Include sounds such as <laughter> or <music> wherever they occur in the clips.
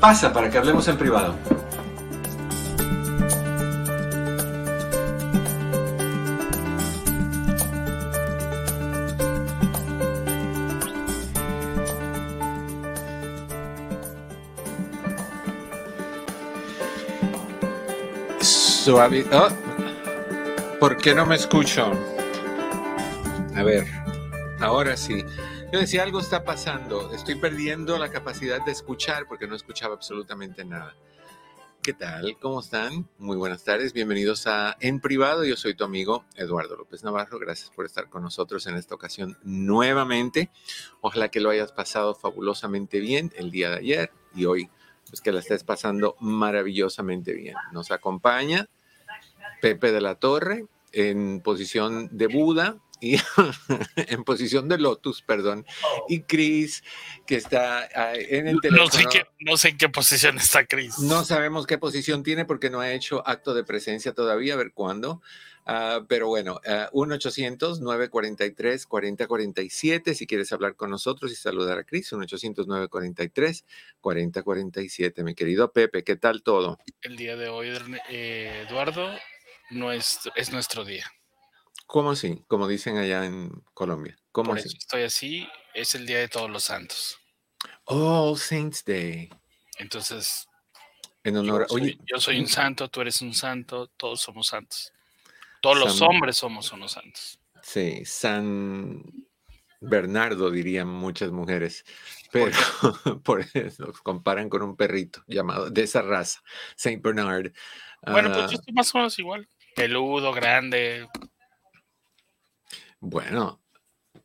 Pasa para que hablemos en privado. Suave. Oh. ¿Por qué no me escucho? A ver, ahora sí. Yo decía, algo está pasando, estoy perdiendo la capacidad de escuchar porque no escuchaba absolutamente nada. ¿Qué tal? ¿Cómo están? Muy buenas tardes, bienvenidos a En Privado. Yo soy tu amigo Eduardo López Navarro. Gracias por estar con nosotros en esta ocasión nuevamente. Ojalá que lo hayas pasado fabulosamente bien el día de ayer y hoy, pues que la estés pasando maravillosamente bien. Nos acompaña Pepe de la Torre en posición de Buda, y <laughs> en posición de Lotus, perdón, y Chris, que está ah, en el teléfono. No sé, en qué posición está Chris. No sabemos qué posición tiene porque no ha hecho acto de presencia todavía, a ver cuándo. Ah, pero bueno, 1-800-943-4047, si quieres hablar con nosotros y saludar a Chris, 1-800-943-4047. Mi querido Pepe, ¿qué tal todo? El día de hoy, eh, Eduardo, no es, es nuestro día. ¿Cómo así? Como dicen allá en Colombia. ¿Cómo así? estoy así, es el Día de Todos los Santos. All Saints Day. Entonces, en honor, yo, soy, yo soy un santo, tú eres un santo, todos somos santos. Todos los hombres somos unos santos. Sí, San Bernardo dirían muchas mujeres, pero por <laughs> eso nos comparan con un perrito llamado de esa raza, Saint Bernard. Bueno, pues yo estoy más o menos igual, peludo, grande, bueno,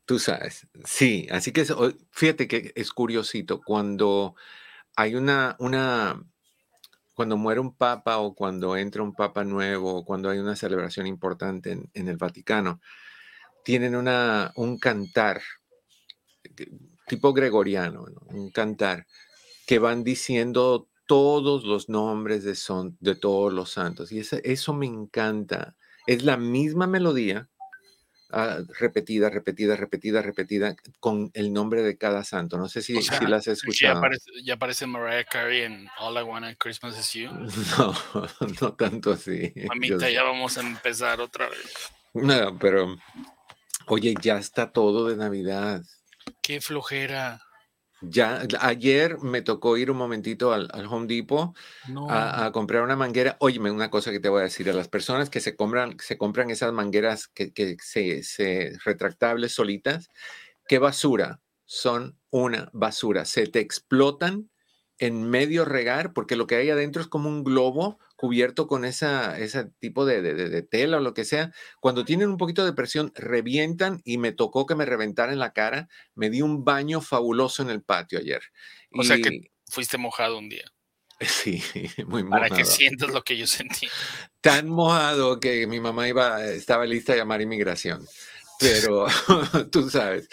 tú sabes, sí, así que fíjate que es curiosito cuando hay una, una, cuando muere un papa o cuando entra un papa nuevo o cuando hay una celebración importante en, el Vaticano, tienen una, un cantar tipo gregoriano, un cantar que van diciendo todos los nombres de, son, de todos los santos. Y eso me encanta. Es la misma melodía, Ah, repetida, repetida, repetida, repetida con el nombre de cada santo. No sé si, si las has <laughs> escuchado. Ya aparece, Mariah Carey en All I Want at Christmas Is You. <laughs> No, <laughs> no tanto así. Mamita, ya vamos a empezar otra vez. No, pero oye, ya está todo de Navidad. Qué flojera. Ya, ayer me tocó ir un momentito al, Home Depot a, comprar una manguera. Óyeme, una cosa que te voy a decir a las personas que se compran, se compran esas mangueras que, que se, se retractables solitas, qué basura, son una basura. Se te explotan en medio regar, porque lo que hay adentro es como un globo cubierto con esa, ese tipo de, tela o lo que sea. Cuando tienen un poquito de presión, revientan y me tocó que me reventara en la cara. Me di un baño fabuloso en el patio ayer. O sea que fuiste mojado un día. <laughs> Sí, muy mojado. Para que sientas lo que yo sentí. Tan mojado que mi mamá iba, estaba lista a llamar inmigración pero <laughs> tú sabes,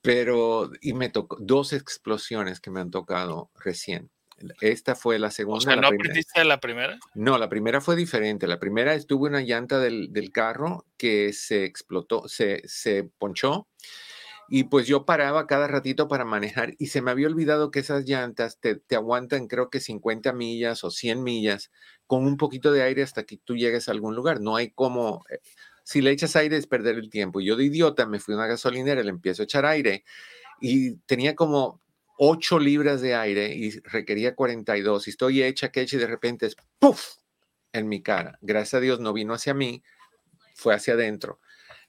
pero y me tocó dos explosiones que me han tocado recién. Esta fue la segunda. O sea, ¿no aprendiste de la primera? No, la primera fue diferente. La primera estuvo una llanta del, del carro que se explotó, se, se ponchó y pues yo paraba cada ratito para manejar y se me había olvidado que esas llantas te, te, aguantan creo que 50 millas o 100 millas con un poquito de aire hasta que tú llegues a algún lugar. No hay como, eh, si le echas aire es perder el tiempo. Yo de idiota me fui a una gasolinera, le empiezo a echar aire y tenía como 8 libras de aire y requería 42. Y estoy hecha que y de repente es ¡puf! en mi cara. Gracias a Dios no vino hacia mí, fue hacia adentro.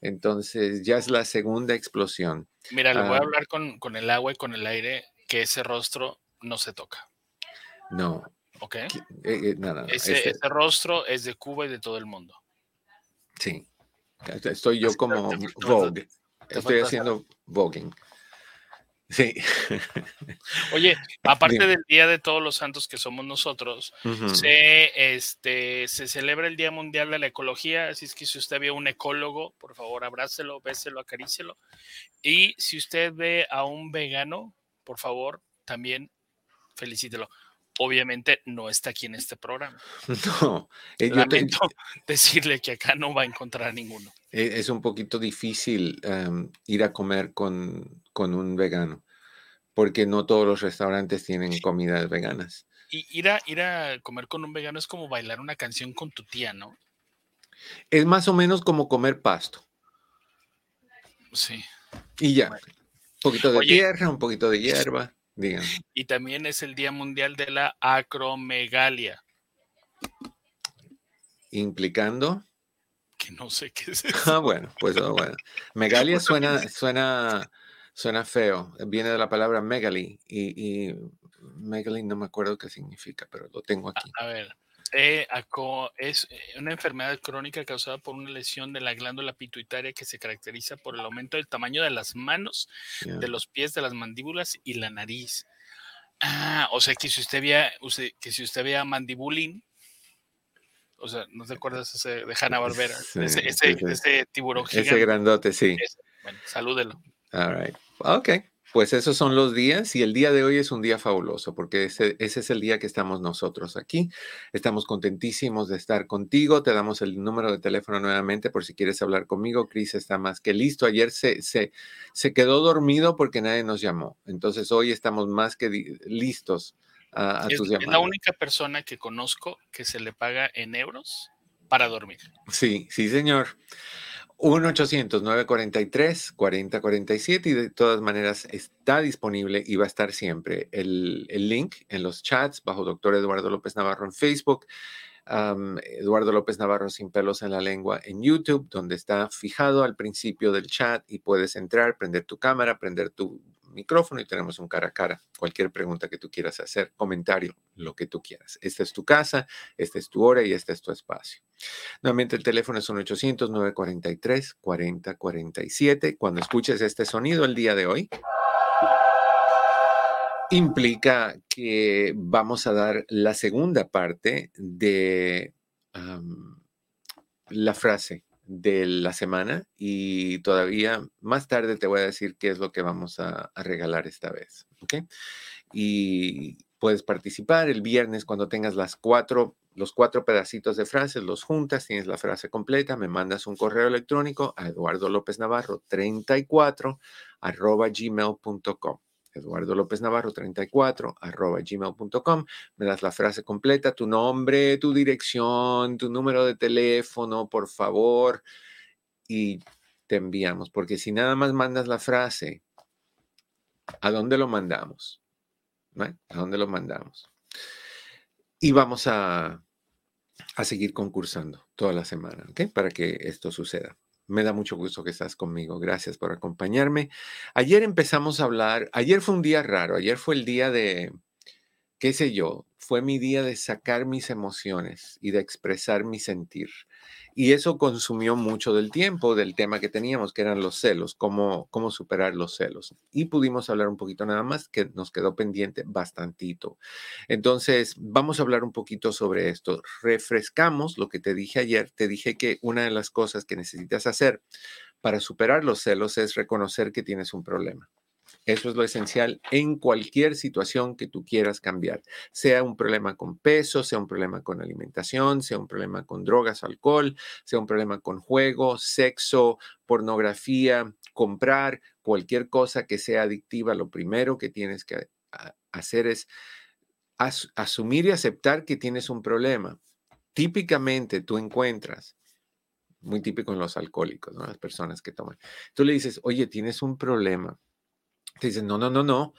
Entonces ya es la segunda explosión. Mira, le voy a ah. hablar con, con, el agua y con el aire que ese rostro no se toca. No. ¿Ok? Eh, eh, nada, ese, ese, rostro es de Cuba y de todo el mundo. Sí. Estoy yo como Vogue. Estoy haciendo voguing. Sí. Oye, aparte del Día de Todos los Santos que somos nosotros, se, este, se celebra el Día Mundial de la Ecología, así es que si usted ve a un ecólogo, por favor, abrácelo, béselo, acarícelo. Y si usted ve a un vegano, por favor, también felicítelo obviamente no está aquí en este programa. <laughs> No, eh, lamento <laughs> decirle que acá no va a encontrar ninguno. E, es un poquito difícil ir a comer con, con, un vegano, porque no todos los restaurantes tienen comidas veganas. Y ir a, ir a comer con un vegano es como bailar una canción con tu tía, ¿no? Es más o menos como comer pasto. Sí. Y ya. Un poquito de tierra, un poquito de hierba. Y también es el Día Mundial de la Acromegalia. ¿Implicando? Que no sé qué es <laughs> Ah, bueno, pues oh, bueno. Megalia suena, suena, suena feo. Viene de la palabra megaly y, y megaly no me acuerdo qué significa, pero lo tengo aquí. a ver. Eh, es eh, una enfermedad crónica causada por una lesión de la glándula pituitaria que se caracteriza por el aumento del tamaño de las manos, de los pies, de las mandíbulas y la nariz. Ah, o sea que si usted veía, que si usted veía mandibulín, o sea, ¿no te acuerdas ese de Hanna Barbera? ese, ese, tiburón gigante. Ese grandote, sí. bueno, salúdelo. All right. Ok. Pues esos son los días y el día de hoy es un día fabuloso porque ese, es el día que estamos nosotros aquí. Estamos contentísimos de estar contigo. Te damos el número de teléfono nuevamente por si quieres hablar conmigo. Cris está más que listo. Ayer se, se, se quedó dormido porque nadie nos llamó. Entonces hoy estamos más que listos a, tus llamadas. Es la única persona que conozco que se le paga en euros para dormir. Sí, sí, señor. 1-800-943-4047 y de todas maneras está disponible y va a estar siempre el, link en los chats bajo doctor Eduardo López Navarro en Facebook, Eduardo López Navarro sin pelos en la lengua en YouTube, donde está fijado al principio del chat y puedes entrar, prender tu cámara, prender tu micrófono y tenemos un cara a cara. Cualquier pregunta que tú quieras hacer, comentario, lo que tú quieras. Esta es tu casa, esta es tu hora y este es tu espacio. Nuevamente el teléfono es 1-800-943-4047. Cuando escuches este sonido el día de hoy, implica que vamos a dar la segunda parte de la frase de la semana y todavía más tarde te voy a decir qué es lo que vamos a, regalar esta vez. Y puedes participar el viernes cuando tengas las cuatro, los cuatro pedacitos de frases, los juntas, tienes la frase completa, me mandas un correo electrónico a Eduardo López Navarro 34 arroba gmail.com. Eduardo López Navarro 34 arroba gmail.com. Me das la frase completa, tu nombre, tu dirección, tu número de teléfono, por favor, y te enviamos. Porque si nada más mandas la frase, ¿a dónde lo mandamos? ¿A dónde lo mandamos? Y vamos a, a seguir concursando toda la semana, ¿ok? Para que esto suceda. Me da mucho gusto que estás conmigo. Gracias por acompañarme. Ayer empezamos a hablar, ayer fue un día raro, ayer fue el día de, qué sé yo, fue mi día de sacar mis emociones y de expresar mi sentir. Y eso consumió mucho del tiempo del tema que teníamos, que eran los celos, cómo, cómo superar los celos. Y pudimos hablar un poquito nada más, que nos quedó pendiente bastantito. Entonces, vamos a hablar un poquito sobre esto. Refrescamos lo que te dije ayer. Te dije que una de las cosas que necesitas hacer para superar los celos es reconocer que tienes un problema. Eso es lo esencial en cualquier situación que tú quieras cambiar, sea un problema con peso, sea un problema con alimentación, sea un problema con drogas, alcohol, sea un problema con juego, sexo, pornografía, comprar, cualquier cosa que sea adictiva, lo primero que tienes que hacer es asumir y aceptar que tienes un problema. Típicamente tú encuentras muy típico en los alcohólicos, las personas que toman. Tú le dices, oye, tienes un problema te dicen, no, no, no, no,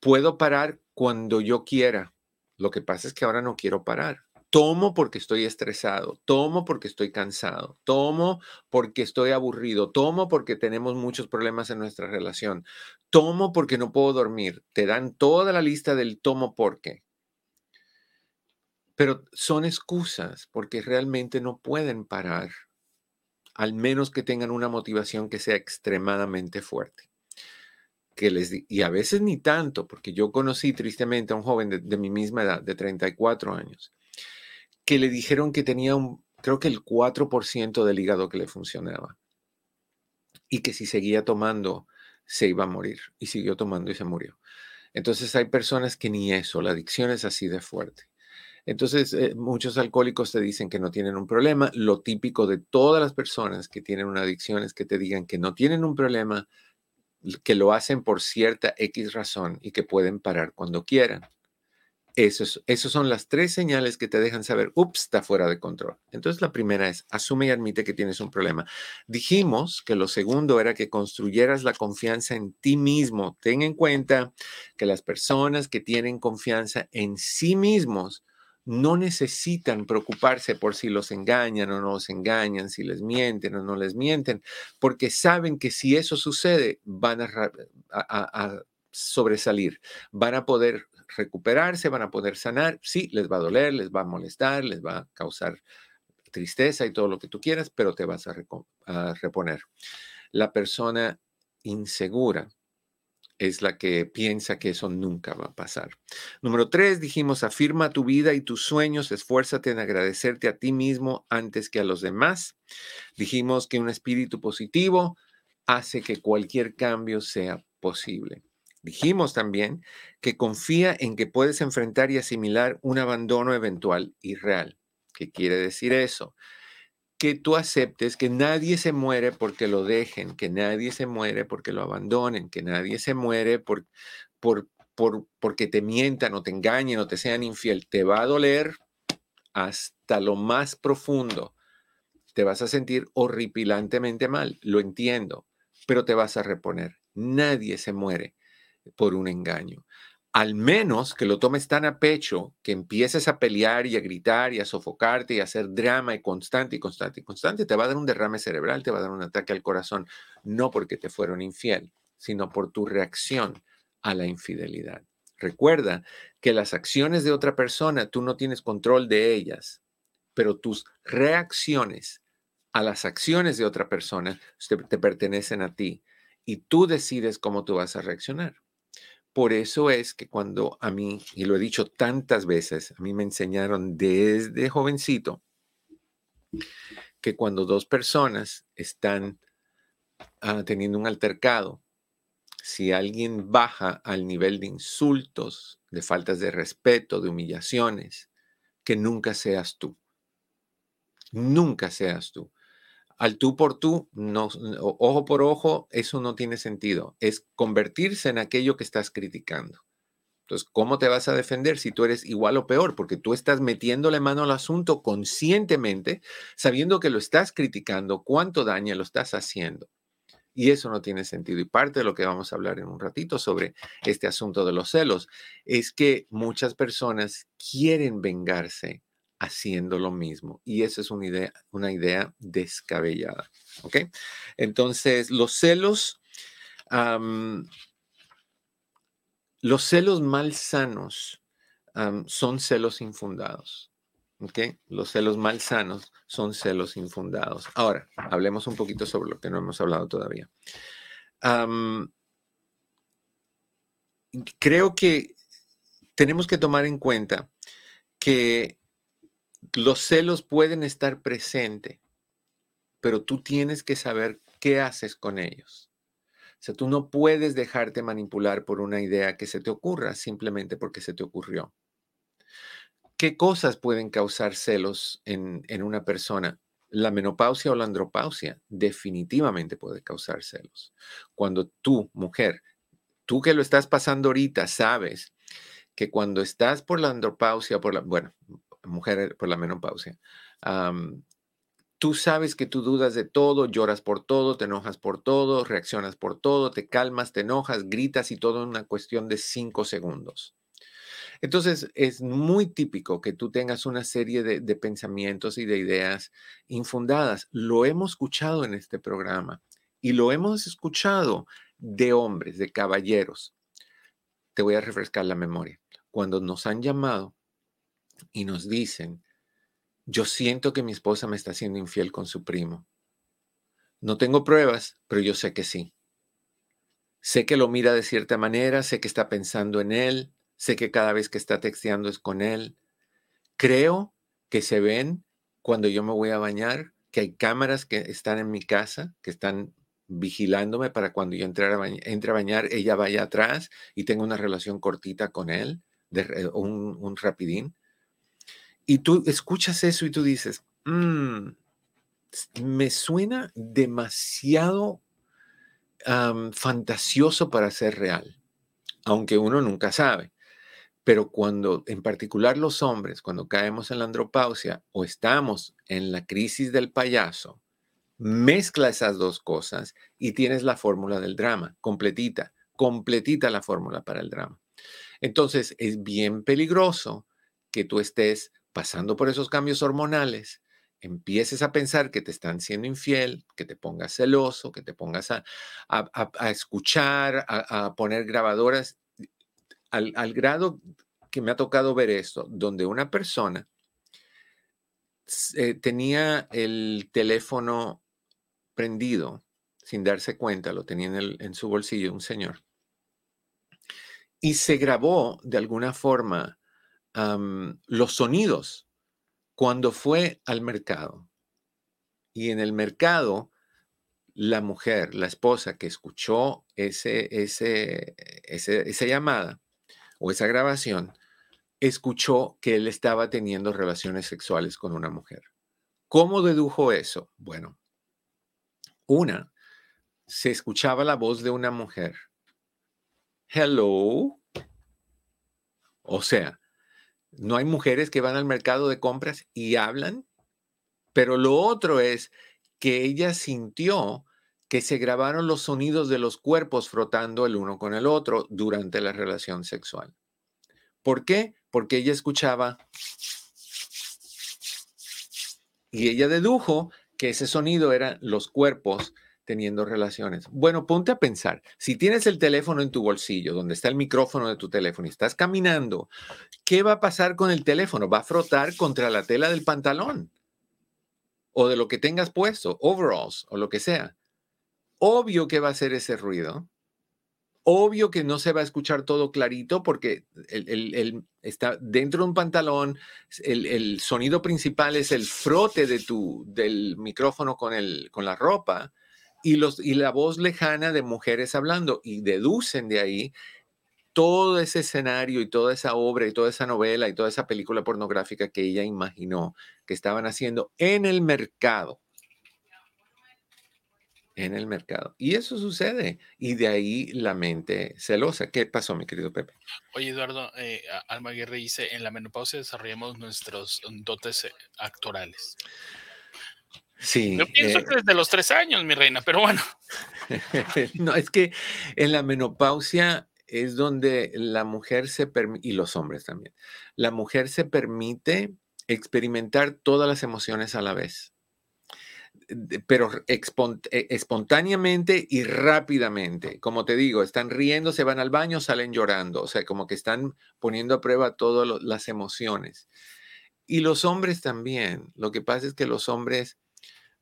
puedo parar cuando yo quiera. Lo que pasa es que ahora no quiero parar. Tomo porque estoy estresado, tomo porque estoy cansado, tomo porque estoy aburrido, tomo porque tenemos muchos problemas en nuestra relación, tomo porque no puedo dormir. Te dan toda la lista del tomo porque. Pero son excusas porque realmente no pueden parar, al menos que tengan una motivación que sea extremadamente fuerte les y a veces ni tanto, porque yo conocí tristemente a un joven de, de mi misma edad, de 34 años, que le dijeron que tenía un, creo que el 4% del hígado que le funcionaba y que si seguía tomando se iba a morir y siguió tomando y se murió. Entonces hay personas que ni eso, la adicción es así de fuerte. Entonces, eh, muchos alcohólicos te dicen que no tienen un problema. Lo típico de todas las personas que tienen una adicción es que te digan que no tienen un problema, que lo hacen por cierta X razón y que pueden parar cuando quieran. Esos, esos son las tres señales que te dejan saber, ups, está fuera de control. Entonces, la primera es, asume y admite que tienes un problema. Dijimos que lo segundo era que construyeras la confianza en ti mismo. Ten en cuenta que las personas que tienen confianza en sí mismos no necesitan preocuparse por si los engañan o no los engañan, si les mienten o no les mienten, porque saben que si eso sucede, van a, sobresalir, van a poder recuperarse, van a poder sanar. Sí, les va a doler, les va a molestar, les va a causar tristeza y todo lo que tú quieras, pero te vas a reponer. La persona insegura es la que piensa que eso nunca va a pasar. Número tres, dijimos, afirma tu vida y tus sueños, esfuérzate en agradecerte a ti mismo antes que a los demás. Dijimos que un espíritu positivo hace que cualquier cambio sea posible. Dijimos también que confía en que puedes enfrentar y asimilar un abandono eventual y real. ¿Qué quiere decir eso? Que tú aceptes que nadie se muere porque lo dejen, que nadie se muere porque lo abandonen, que nadie se muere por, por, por, porque te mientan o te engañen o te sean infiel. Te va a doler hasta lo más profundo. Te vas a sentir horripilantemente mal, lo entiendo, pero te vas a reponer. Nadie se muere por un engaño al menos que lo tomes tan a pecho que empieces a pelear y a gritar y a sofocarte y a hacer drama y constante y constante y constante, te va a dar un derrame cerebral, te va a dar un ataque al corazón, no porque te fueron infiel, sino por tu reacción a la infidelidad. Recuerda que las acciones de otra persona, tú no tienes control de ellas, pero tus reacciones a las acciones de otra persona te, te pertenecen a ti y tú decides cómo tú vas a reaccionar. Por eso es que cuando a mí, y lo he dicho tantas veces, a mí me enseñaron desde jovencito que cuando dos personas están ah, teniendo un altercado, si alguien baja al nivel de insultos, de faltas de respeto, de humillaciones, que nunca seas tú. Nunca seas tú al tú por tú, ojo por ojo, eso no tiene sentido. Es convertirse en aquello que estás criticando. Entonces, ¿cómo te vas a defender si tú eres igual o peor? Porque tú estás metiéndole mano al asunto conscientemente, sabiendo que lo estás criticando, cuánto daño lo estás haciendo. Y eso no tiene sentido. Y parte de lo que vamos a hablar en un ratito sobre este asunto de los celos es que muchas personas quieren vengarse haciendo lo mismo. Y esa es una idea, una idea descabellada. ¿Ok? Entonces, los celos, los celos malsanos son celos infundados. ¿Ok? Los celos malsanos son celos infundados. Ahora, hablemos un poquito sobre lo que no hemos hablado todavía. creo que tenemos que tomar en cuenta que los celos pueden estar presentes, pero tú tienes que saber qué haces con ellos. O sea, tú no puedes dejarte manipular por una idea que se te ocurra simplemente porque se te ocurrió. ¿Qué cosas pueden causar celos en, en una persona? La menopausia o la andropausia definitivamente puede causar celos. Cuando tú, mujer, tú que lo estás pasando ahorita, sabes que cuando estás por la andropausia, por la, bueno, mujer por la menopausia. tú sabes que tú dudas de todo, lloras por todo, te enojas por todo, reaccionas por todo, te calmas, te enojas, gritas y todo en una cuestión de cinco segundos. Entonces, es muy típico que tú tengas una serie de, de, pensamientos y de ideas infundadas. Lo hemos escuchado en este programa y lo hemos escuchado de hombres, de caballeros. Te voy a refrescar la memoria. Cuando nos han llamado y nos dicen, yo siento que mi esposa me está haciendo infiel con su primo. No tengo pruebas, pero yo sé que sí. Sé que lo mira de cierta manera, sé que está pensando en él, sé que cada vez que está texteando es con él. Creo que se ven cuando yo me voy a bañar, que hay cámaras que están en mi casa, que están vigilándome para cuando yo entre a, bañar, ella vaya atrás y tenga una relación cortita con él, de, un, rapidín. Y tú escuchas eso y tú dices, mmm, me suena demasiado fantasioso para ser real, aunque uno nunca sabe. Pero cuando, en particular los hombres, cuando caemos en la andropausia o estamos en la crisis del payaso, mezcla esas dos cosas y tienes la fórmula del drama, completita, completita la fórmula para el drama. Entonces, es bien peligroso que tú estés pasando por esos cambios hormonales, empieces a pensar que te están siendo infiel, que te pongas celoso, que te pongas a, escuchar, a, poner grabadoras, al, grado que me ha tocado ver esto, donde una persona eh, tenía el teléfono prendido sin darse cuenta, lo tenía en, su bolsillo un señor, y se grabó de alguna forma los sonidos cuando fue al mercado y en el mercado la mujer, la esposa que escuchó ese, ese, esa llamada o esa grabación, escuchó que él estaba teniendo relaciones sexuales con una mujer. ¿Cómo dedujo eso? Bueno, una, se escuchaba la voz de una mujer. Hello. O sea, no hay mujeres que van al mercado de compras y hablan, pero lo otro es que ella sintió que se grabaron los sonidos de los cuerpos frotando el uno con el otro durante la relación sexual. ¿Por qué? Porque ella escuchaba y ella dedujo que ese sonido eran los cuerpos teniendo relaciones. Bueno, ponte a pensar, si tienes el teléfono en tu bolsillo, donde está el micrófono de tu teléfono y estás caminando, ¿qué va a pasar con el teléfono? Va a frotar contra la tela del pantalón o de lo que tengas puesto, overalls o lo que sea. Obvio que va a hacer ese ruido. Obvio que no se va a escuchar todo clarito porque el, está dentro de un pantalón. El, sonido principal es el frote de tu, del micrófono con, el, con la ropa y, los, y la voz lejana de mujeres hablando y deducen de ahí todo ese escenario y toda esa obra y toda esa novela y toda esa película pornográfica que ella imaginó que estaban haciendo en el mercado. En el mercado. Y eso sucede. Y de ahí la mente celosa. ¿Qué pasó, mi querido Pepe? Oye, Eduardo, eh, Alma Guerra dice, en la menopausia desarrollamos nuestros dotes eh, actorales. Sí. Yo pienso eh que desde los tres años, mi reina, pero bueno. <laughs> no, es que en la menopausia es donde la mujer se permite, y los hombres también, la mujer se permite experimentar todas las emociones a la vez, pero e, espontáneamente y rápidamente. Como te digo, están riendo, se van al baño, salen llorando, o sea, como que están poniendo a prueba todas las emociones. Y los hombres también. Lo que pasa es que los hombres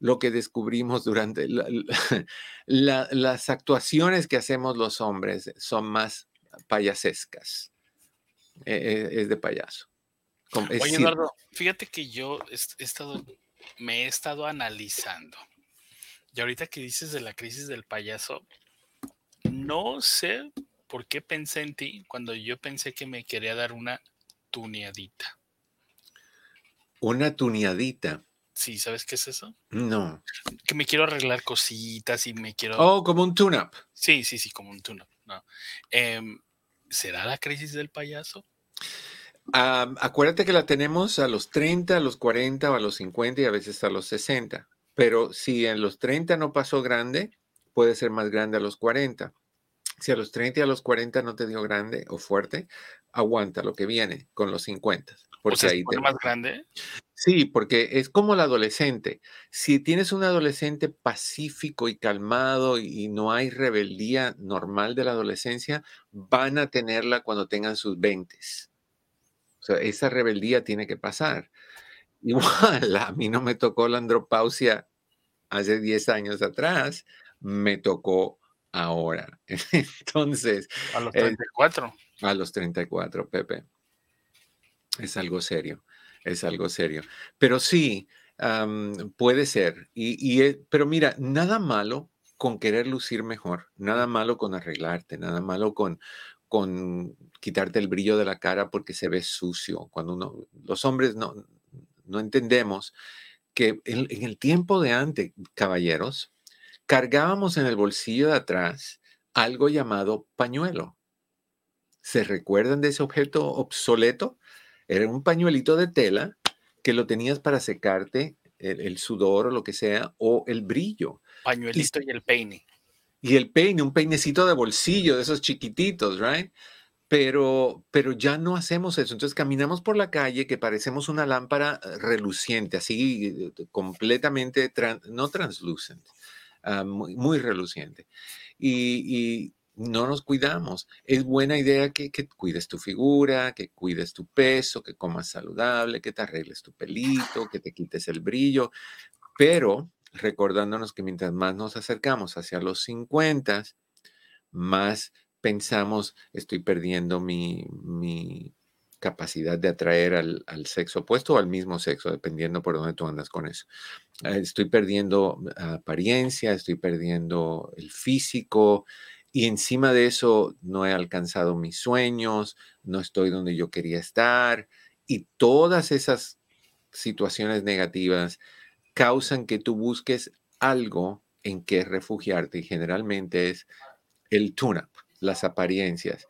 lo que descubrimos durante <laughs> las actuaciones que hacemos los hombres son más payasescas. E, e, es, de payaso. Oye, Eduardo, fíjate que yo he estado, me he estado analizando. Y ahorita que dices de la crisis del payaso, no sé por qué pensé en ti cuando yo pensé que me quería dar una tuneadita. Una tuneadita. Sí, ¿sabes qué es eso? No. Que me quiero arreglar cositas y me quiero. Oh, como un tune-up. Sí, sí, sí, como un tune-up. No. Em, ¿Será la crisis del payaso? acuérdate que la tenemos a los 30, a los 40 o a los 50 y a veces a los 60. Pero si en los 30 no pasó grande, puede ser más grande a los 40. Si a los 30 y a los 40 no te dio grande o fuerte, aguanta lo que viene con los 50. Porque ahí te... más grande? Sí, porque es como el adolescente. Si tienes un adolescente pacífico y calmado y no hay rebeldía normal de la adolescencia, van a tenerla cuando tengan sus 20. O sea, esa rebeldía tiene que pasar. <laughs> Igual, a mí no me tocó la andropausia hace 10 años atrás, me tocó ahora. <laughs> Entonces. A los 34. Eh, a los 34, Pepe. Es algo serio, es algo serio. Pero sí, puede ser. Y, y, pero mira, nada malo con querer lucir mejor, nada malo con arreglarte, nada malo con, con quitarte el brillo de la cara porque se ve sucio. Cuando uno, los hombres no, no entendemos que en, el tiempo de antes, caballeros, cargábamos en el bolsillo de atrás algo llamado pañuelo. ¿Se recuerdan de ese objeto obsoleto? Era un pañuelito de tela que lo tenías para secarte el, sudor o lo que sea, o el brillo. Pañuelito y, el peine. Y el peine, un peinecito de bolsillo, de esos chiquititos, ¿right? Pero, pero ya no hacemos eso. Entonces caminamos por la calle que parecemos una lámpara eh, reluciente, así eh, completamente, no translucente, ah, muy, reluciente. y, no nos cuidamos. Es buena idea que, cuides tu figura, que cuides tu peso, que comas saludable, que te arregles tu pelito, que te quites el brillo, pero recordándonos que mientras más nos acercamos hacia los 50, más pensamos, estoy perdiendo mi, capacidad de atraer al, sexo opuesto o al mismo sexo, dependiendo por dónde tú andas con eso. Eh, estoy perdiendo apariencia, estoy perdiendo el físico, y encima de eso no he alcanzado mis sueños, no estoy donde yo quería estar y todas esas situaciones negativas causan que tú busques algo en que refugiarte y generalmente es el tune-up, las apariencias.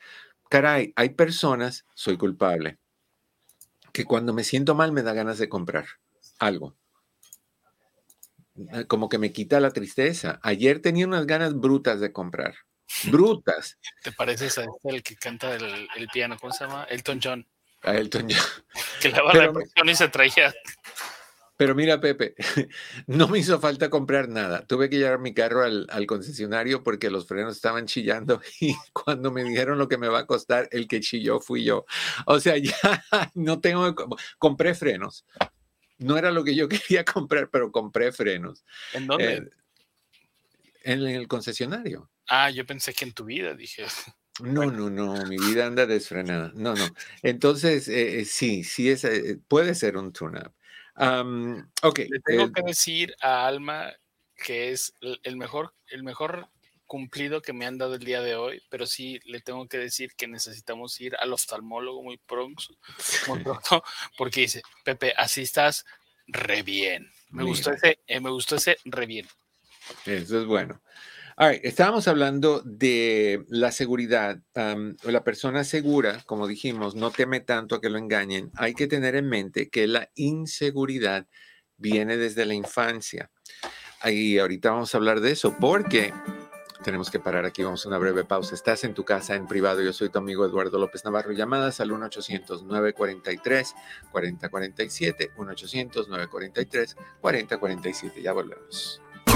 Caray, hay personas, soy culpable, que cuando me siento mal me da ganas de comprar algo. Como que me quita la tristeza. Ayer tenía unas ganas brutas de comprar brutas. <laughs> ¿Te pareces a este, el que canta el, piano? ¿Cómo se llama? Elton John. A Elton John. <laughs> Que le va la presión y se traía. Pero mira, Pepe, <laughs> no me hizo falta comprar nada. Tuve que llevar mi carro al, concesionario porque los frenos estaban chillando <laughs> y cuando me dijeron lo que me va a costar, el que chilló fui yo. O sea, <laughs> ya no tengo, compré frenos. No era lo que yo quería comprar, pero compré frenos. ¿En dónde? Eh, en el concesionario. Ah, yo pensé que en tu vida, dije. No, no, no, mi vida anda desfrenada. No, no. Entonces, eh, eh, sí, sí, es, eh, puede ser un tune-up. ok. Le tengo que decir a Alma que es el mejor, el mejor cumplido que me han dado el día de hoy, pero sí le tengo que decir que necesitamos ir al oftalmólogo muy pronto, muy <laughs> pronto porque dice, Pepe, así estás re bien. Me gustó ese, me gustó ese re bien. Eso es bueno estábamos hablando de la seguridad. la persona segura, como dijimos, no teme tanto a que lo engañen. Hay que tener en mente que la inseguridad viene desde la infancia. Y ahorita vamos a hablar de eso porque tenemos que parar aquí, vamos a una breve pausa. Estás en tu casa en privado, yo soy tu amigo Eduardo López Navarro. Llamadas al 1-800-943-4047, 1-800-943-4047. Ya volvemos.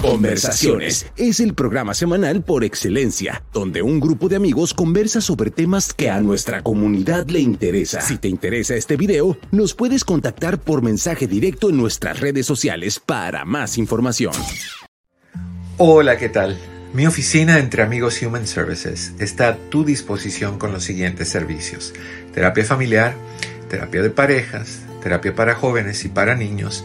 Conversaciones es el programa semanal por excelencia, donde un grupo de amigos conversa sobre temas que a nuestra comunidad le interesa. Si te interesa este video, nos puedes contactar por mensaje directo en nuestras redes sociales para más información. Hola, ¿qué tal? Mi oficina entre amigos Human Services está a tu disposición con los siguientes servicios. Terapia familiar, terapia de parejas, terapia para jóvenes y para niños,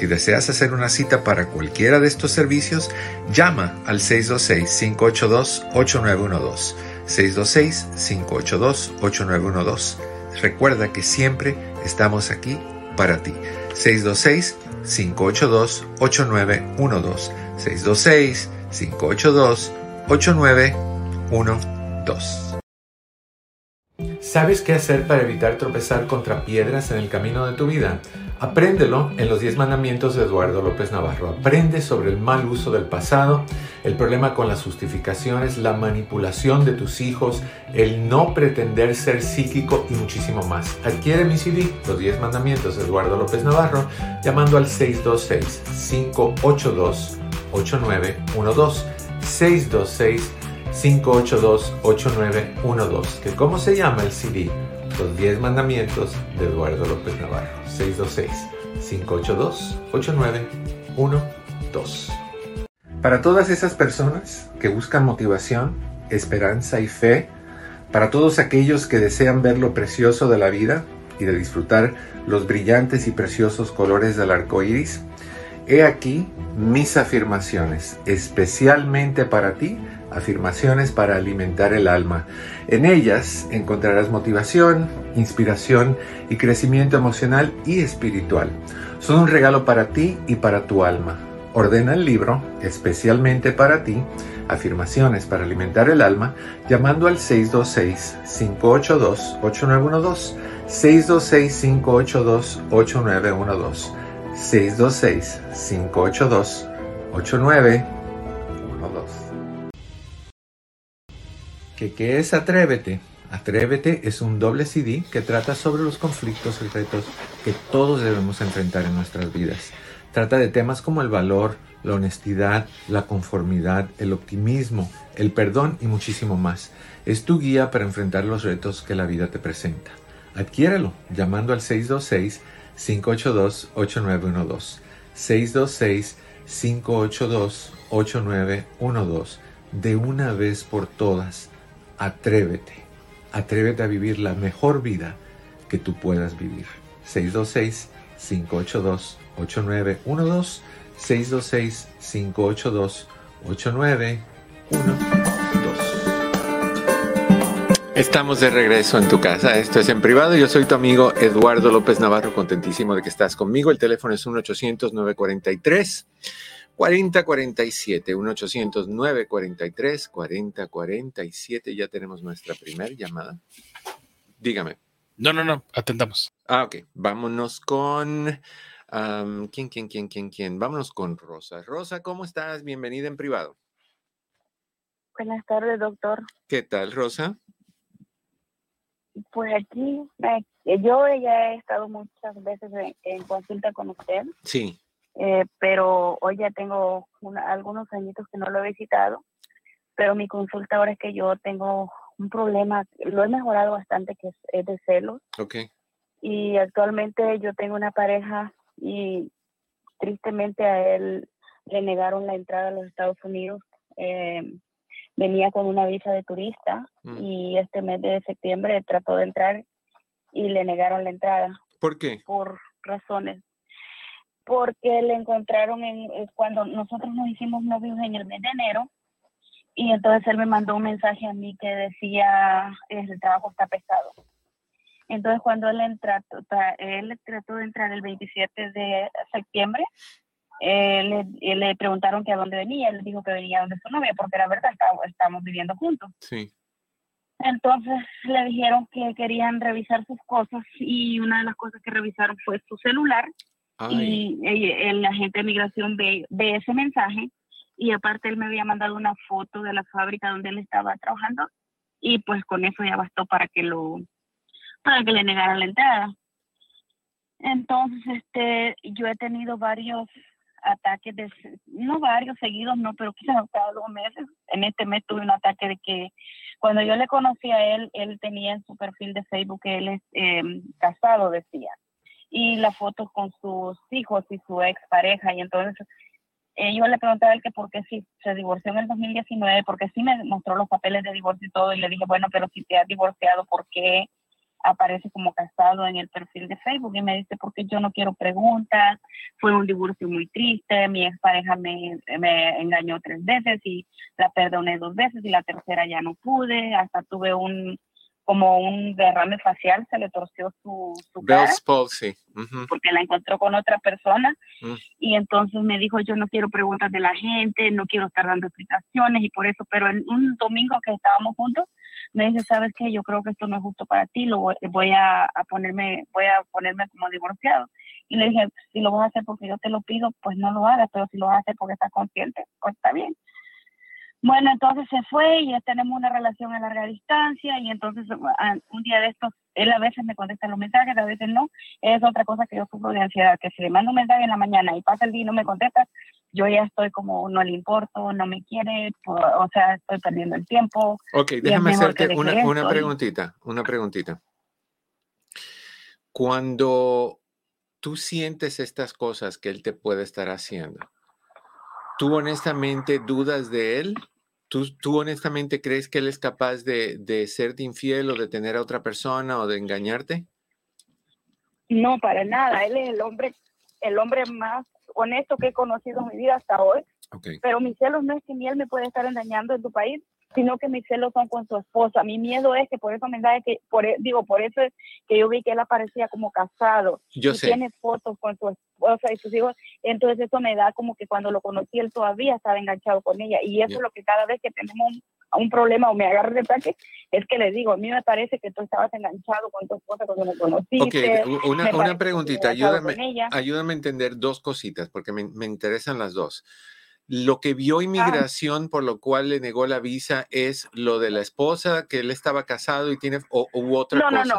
Si deseas hacer una cita para cualquiera de estos servicios, llama al 626-582-8912. 626-582-8912. Recuerda que siempre estamos aquí para ti. 626-582-8912. 626-582-8912. ¿Sabes qué hacer para evitar tropezar contra piedras en el camino de tu vida? Apréndelo en los 10 mandamientos de Eduardo López Navarro. Aprende sobre el mal uso del pasado, el problema con las justificaciones, la manipulación de tus hijos, el no pretender ser psíquico y muchísimo más. Adquiere mi CD, Los 10 mandamientos de Eduardo López Navarro, llamando al 626-582-8912. 626-582-8912. ¿Que ¿Cómo se llama el CD? Los 10 mandamientos de Eduardo López Navarro. 626-582-8912. Para todas esas personas que buscan motivación, esperanza y fe, para todos aquellos que desean ver lo precioso de la vida y de disfrutar los brillantes y preciosos colores del arco iris, he aquí mis afirmaciones, especialmente para ti afirmaciones para alimentar el alma. En ellas encontrarás motivación, inspiración y crecimiento emocional y espiritual. Son un regalo para ti y para tu alma. Ordena el libro, especialmente para ti, Afirmaciones para alimentar el alma, llamando al 626-582-8912. 626-582-8912. 626-582-8912. ¿Qué, es Atrévete? Atrévete es un doble CD que trata sobre los conflictos y retos que todos debemos enfrentar en nuestras vidas. Trata de temas como el valor, la honestidad, la conformidad, el optimismo, el perdón y muchísimo más. Es tu guía para enfrentar los retos que la vida te presenta. Adquiéralo llamando al 626-582-8912. 626-582-8912. De una vez por todas atrévete, atrévete a vivir la mejor vida que tú puedas vivir. 626-582-8912, 626-582-8912. Estamos de regreso en tu casa. Esto es en privado. Yo soy tu amigo Eduardo López Navarro, contentísimo de que estás conmigo. El teléfono es 1-800-943. 4047, 1-800-943-4047. Ya tenemos nuestra primera llamada. Dígame. No, no, no, atendamos. Ah, ok. Vámonos con. ¿Quién, quién, quién, quién, quién? Vámonos con Rosa. Rosa, ¿cómo estás? Bienvenida en privado. Buenas tardes, doctor. ¿Qué tal, Rosa? Pues aquí, yo ya he estado muchas veces en consulta con usted. Sí. Eh, pero hoy ya tengo algunos añitos que no lo he visitado, pero mi consulta ahora es que yo tengo un problema, lo he mejorado bastante, que es, de celos. Okay. Y actualmente yo tengo una pareja y tristemente a él le negaron la entrada a los Estados Unidos. Eh, venía con una visa de turista mm. y este mes de septiembre trató de entrar y le negaron la entrada. ¿Por qué? Por razones porque le encontraron en, eh, cuando nosotros nos hicimos novios en el mes de enero y entonces él me mandó un mensaje a mí que decía el trabajo está pesado. Entonces cuando él, entró, él trató de entrar el 27 de septiembre, eh, le, le, preguntaron que a dónde venía, él dijo que venía donde su novia, porque la verdad estábamos viviendo juntos. Sí. Entonces le dijeron que querían revisar sus cosas y una de las cosas que revisaron fue su celular y el, agente de migración ve, ve ese mensaje y aparte él me había mandado una foto de la fábrica donde él estaba trabajando y pues con eso ya bastó para que lo para que le negaran la entrada. Entonces, este, yo he tenido varios ataques de, no varios seguidos, no, pero quizás <laughs> cada dos meses. En este mes tuve un ataque de que cuando yo le conocí a él, él tenía en su perfil de Facebook que él es eh, casado, decía y las fotos con sus hijos y su ex pareja. Y entonces eh, yo le pregunté a él que por qué si se divorció en el 2019, porque sí me mostró los papeles de divorcio y todo, y le dije, bueno, pero si te has divorciado, ¿por qué aparece como casado en el perfil de Facebook? Y me dice, porque yo no quiero preguntas, fue un divorcio muy triste, mi ex pareja me, me engañó tres veces y la perdoné dos veces y la tercera ya no pude, hasta tuve un como un derrame facial, se le torció su, su cara. Porque la encontró con otra persona. Mm. Y entonces me dijo, yo no quiero preguntas de la gente, no quiero estar dando explicaciones y por eso, pero en un domingo que estábamos juntos, me dice, ¿sabes qué? Yo creo que esto no es justo para ti, lo voy, a, a, ponerme, voy a ponerme como divorciado. Y le dije, si lo vas a hacer porque yo te lo pido, pues no lo hagas, pero si lo vas a hacer porque estás consciente, pues está bien. Bueno, entonces se fue y ya tenemos una relación a larga distancia y entonces un día de estos, él a veces me contesta los mensajes, a veces no. Es otra cosa que yo sufro de ansiedad, que si le mando un mensaje en la mañana y pasa el día y no me contesta, yo ya estoy como, no le importo, no me quiere, o sea, estoy perdiendo el tiempo. Ok, déjame hacerte una, una preguntita, una preguntita. Cuando tú sientes estas cosas que él te puede estar haciendo, ¿tú honestamente dudas de él? ¿Tú, ¿Tú, honestamente crees que él es capaz de, de serte infiel o de tener a otra persona o de engañarte? No, para nada. Él es el hombre, el hombre más honesto que he conocido en mi vida hasta hoy. Pero mis celos no es que ni él me puede estar engañando en tu país, sino que mis celos son con su esposa. Mi miedo es que por eso me da que, por, e, digo, por eso es que yo vi que él aparecía como casado. Yo y sé. Tiene fotos con su esposa y sus hijos. Entonces eso me da como que cuando lo conocí él todavía estaba enganchado con ella. Y eso es lo que cada vez que tenemos un, problema o me agarro de ataque, es que le digo, a mí me parece que tú estabas enganchado con tu esposa cuando me conociste. Ok, una, una preguntita, ayúdame, ayúdame a entender dos cositas, porque me, me interesan las dos. Lo que vio inmigración, por lo cual le negó la visa, es lo de la esposa, que él estaba casado y tiene, o, u otra no, cosa. No,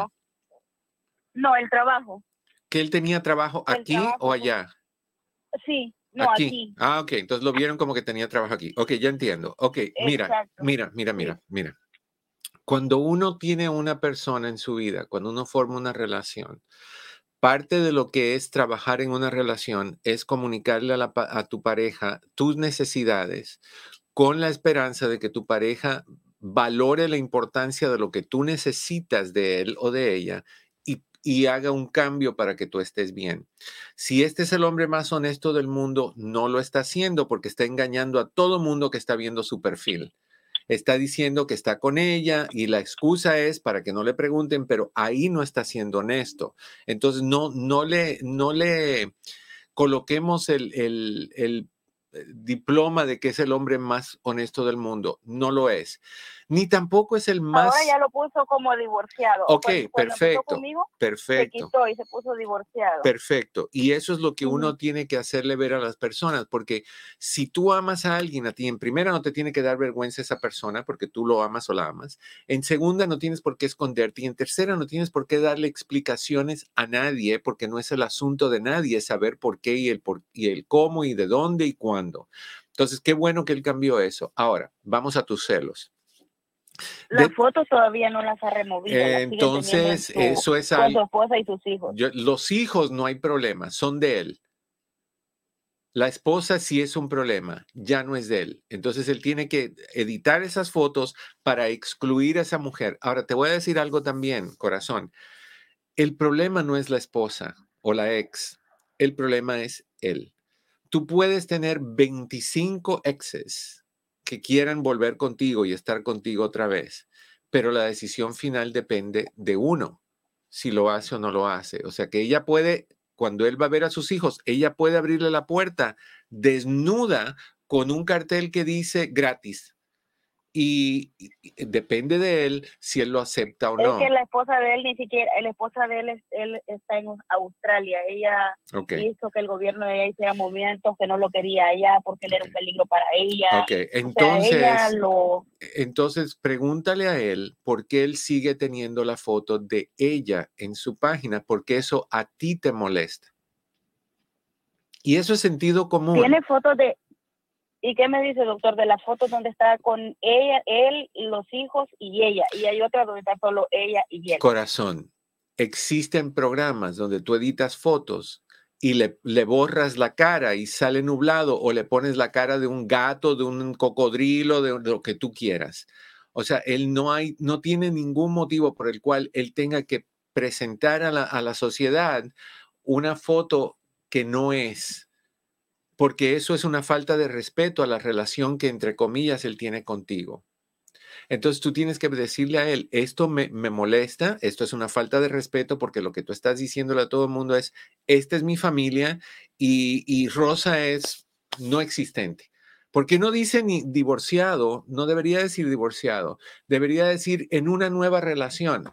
no, no. el trabajo. ¿Que él tenía trabajo aquí o allá? Sí, no, aquí. Ah, ok, entonces lo vieron como que tenía trabajo aquí. Ok, ya entiendo. Ok, mira, mira, mira, mira, mira. Cuando uno tiene una persona en su vida, cuando uno forma una relación, parte de lo que es trabajar en una relación es comunicarle a, tu pareja tus necesidades con la esperanza de que tu pareja valore la importancia de lo que tú necesitas de él o de ella y, haga un cambio para que tú estés bien. Si este es el hombre más honesto del mundo, no lo está haciendo porque está engañando a todo mundo que está viendo su perfil está diciendo que está con ella y la excusa es para que no le pregunten, pero ahí no está siendo honesto. Entonces, no, no, le, no le coloquemos el, el, el eh, diploma de que es el hombre más honesto del mundo. No lo es ni tampoco es el más. Ahora ya lo puso como divorciado. Ok, perfecto. perfecto. Se quitó y se puso divorciado. Perfecto. Y eso es lo que uno tiene que hacerle ver a las personas, porque si tú amas a alguien, a ti en primera no te tiene que dar vergüenza esa persona porque tú lo amas o la amas. En segunda no tienes por qué esconderte. Y en tercera no tienes por qué darle explicaciones a nadie porque no es el asunto de nadie saber por qué y el, por, y el cómo y de dónde y cuándo. Entonces, qué bueno que él cambió eso. Ahora, vamos a tus celos. Las fotos todavía no las ha removido. entonces, eso es Con su esposa y sus hijos. los hijos no hay problema, son de él. La esposa sí es un problema, ya no es de él. Entonces él tiene que editar esas fotos para excluir a esa mujer. Ahora te voy a decir algo también, corazón. El problema no es la esposa o la ex, el problema es él. Tú puedes tener 25 exes que quieran volver contigo y estar contigo otra vez, pero la decisión final depende de uno, si lo hace o no lo hace. O sea que ella puede, cuando él va a ver a sus hijos, ella puede abrirle la puerta desnuda con un cartel que dice gratis y, depende de él si él lo acepta o no. Es que la esposa de él ni siquiera, la esposa de él, él está en Australia. Ella hizo que el gobierno de ella hiciera movimientos que no lo quería allá porque él era un peligro para ella. Ok, entonces, entonces pregúntale a él por qué él sigue teniendo la foto de ella en su página, porque eso a ti te molesta. Y eso es sentido común. Tiene fotos de, ¿Y qué me dice, doctor, de las fotos donde está con ella, él, los hijos y ella? Y hay otra donde está solo ella y él. Corazón, existen programas donde tú editas fotos y le, le, borras la cara y sale nublado o le pones la cara de un gato, de un cocodrilo, de, lo que tú quieras. O sea, él no, hay, no tiene ningún motivo por el cual él tenga que presentar a la, a la sociedad una foto que no es porque eso es una falta de respeto a la relación que, entre comillas, él tiene contigo. Entonces tú tienes que decirle a él, esto me, molesta, esto es una falta de respeto porque lo que tú estás diciéndole a todo el mundo es, esta es mi familia y, y Rosa es no existente. Porque no dice ni divorciado, no debería decir divorciado, debería decir en una nueva relación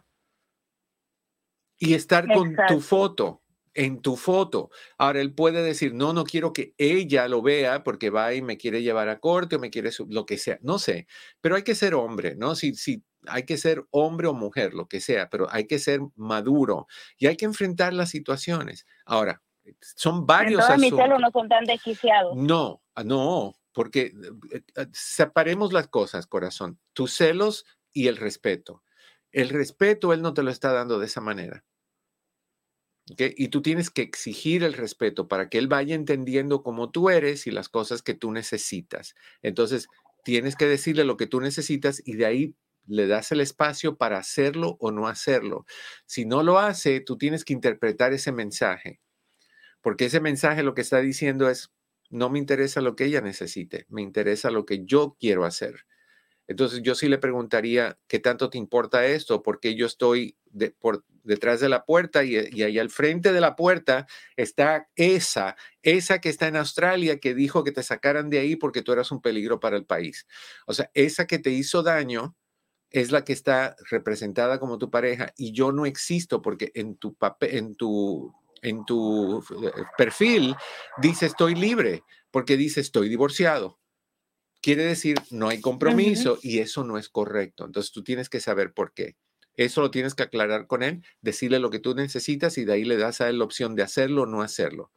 y estar con tu foto en tu foto. Ahora él puede decir, no, no quiero que ella lo vea porque va y me quiere llevar a corte o me quiere lo que sea, no sé, pero hay que ser hombre, ¿no? Si, si hay que ser hombre o mujer, lo que sea, pero hay que ser maduro y hay que enfrentar las situaciones. Ahora, son varios Entonces, mis celos no son tan desquiciados. No, ah, no, porque eh, eh, separemos las cosas, corazón. Tus celos y el respeto. El respeto él no te lo está dando de esa manera. Y tú tienes que exigir el respeto para que él vaya entendiendo cómo tú eres y las cosas que tú necesitas. Entonces, tienes que decirle lo que tú necesitas y de ahí le das el espacio para hacerlo o no hacerlo. Si no lo hace, tú tienes que interpretar ese mensaje, porque ese mensaje lo que está diciendo es, no me interesa lo que ella necesite, me interesa lo que yo quiero hacer. Entonces yo sí le preguntaría, ¿qué tanto te importa esto? Porque yo estoy por detrás de la puerta y, y, ahí al frente de la puerta está esa, esa que está en Australia que dijo que te sacaran de ahí porque tú eras un peligro para el país. O sea, esa que te hizo daño es la que está representada como tu pareja y yo no existo porque en tu papel, en tu en tu eh, perfil dice estoy libre porque dice estoy divorciado quiere decir no hay compromiso y eso no es correcto. Entonces tú tienes que saber por qué. Eso lo tienes que aclarar con él, decirle lo que tú necesitas y de ahí le das a él la opción de hacerlo o no hacerlo.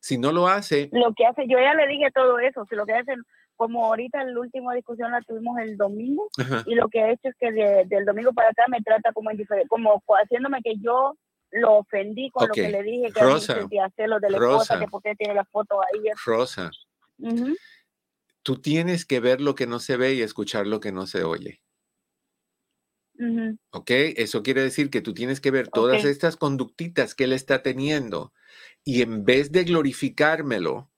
Si no lo hace... Lo que hace, yo ya le dije todo eso, si lo que hace, como ahorita la última discusión la tuvimos el domingo y lo que ha hecho es que del domingo para acá me trata como indiferente, como haciéndome que yo lo ofendí con lo que le dije que Rosa, lo de la esposa, que porque tiene la foto ahí. Rosa, tú tienes que ver lo que no se ve y escuchar lo que no se oye. ¿Ok? Eso quiere decir que tú tienes que ver todas estas conductitas que él está teniendo y en vez de glorificármelo,